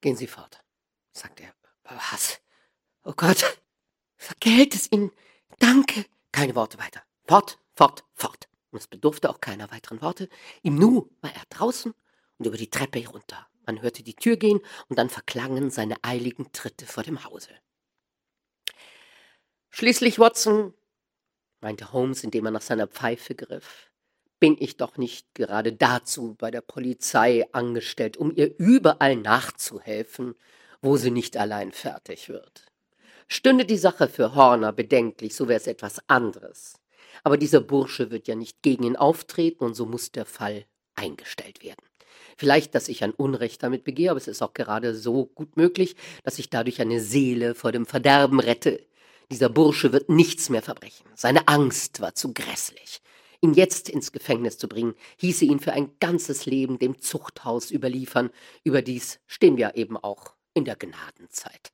Gehen Sie fort, sagte er. Was? Oh Gott, vergelt es Ihnen, Danke. Keine Worte weiter. Fort, fort, fort. Und es bedurfte auch keiner weiteren Worte. Im Nu war er draußen und über die Treppe herunter. Man hörte die Tür gehen und dann verklangen seine eiligen Tritte vor dem Hause. Schließlich, Watson, meinte Holmes, indem er nach seiner Pfeife griff, bin ich doch nicht gerade dazu bei der Polizei angestellt, um ihr überall nachzuhelfen, wo sie nicht allein fertig wird. Stünde die Sache für Horner bedenklich, so wäre es etwas anderes. Aber dieser Bursche wird ja nicht gegen ihn auftreten und so muss der Fall eingestellt werden. Vielleicht, dass ich ein Unrecht damit begehe, aber es ist auch gerade so gut möglich, dass ich dadurch eine Seele vor dem Verderben rette. Dieser Bursche wird nichts mehr verbrechen. Seine Angst war zu grässlich. Ihn jetzt ins Gefängnis zu bringen, hieße ihn für ein ganzes Leben dem Zuchthaus überliefern. Überdies stehen wir eben auch in der Gnadenzeit.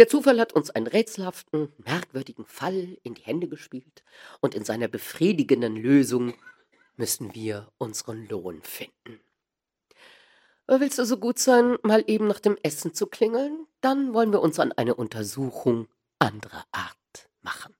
Der Zufall hat uns einen rätselhaften, merkwürdigen Fall in die Hände gespielt und in seiner befriedigenden Lösung müssen wir unseren Lohn finden. Willst du so gut sein, mal eben nach dem Essen zu klingeln? Dann wollen wir uns an eine Untersuchung anderer Art machen.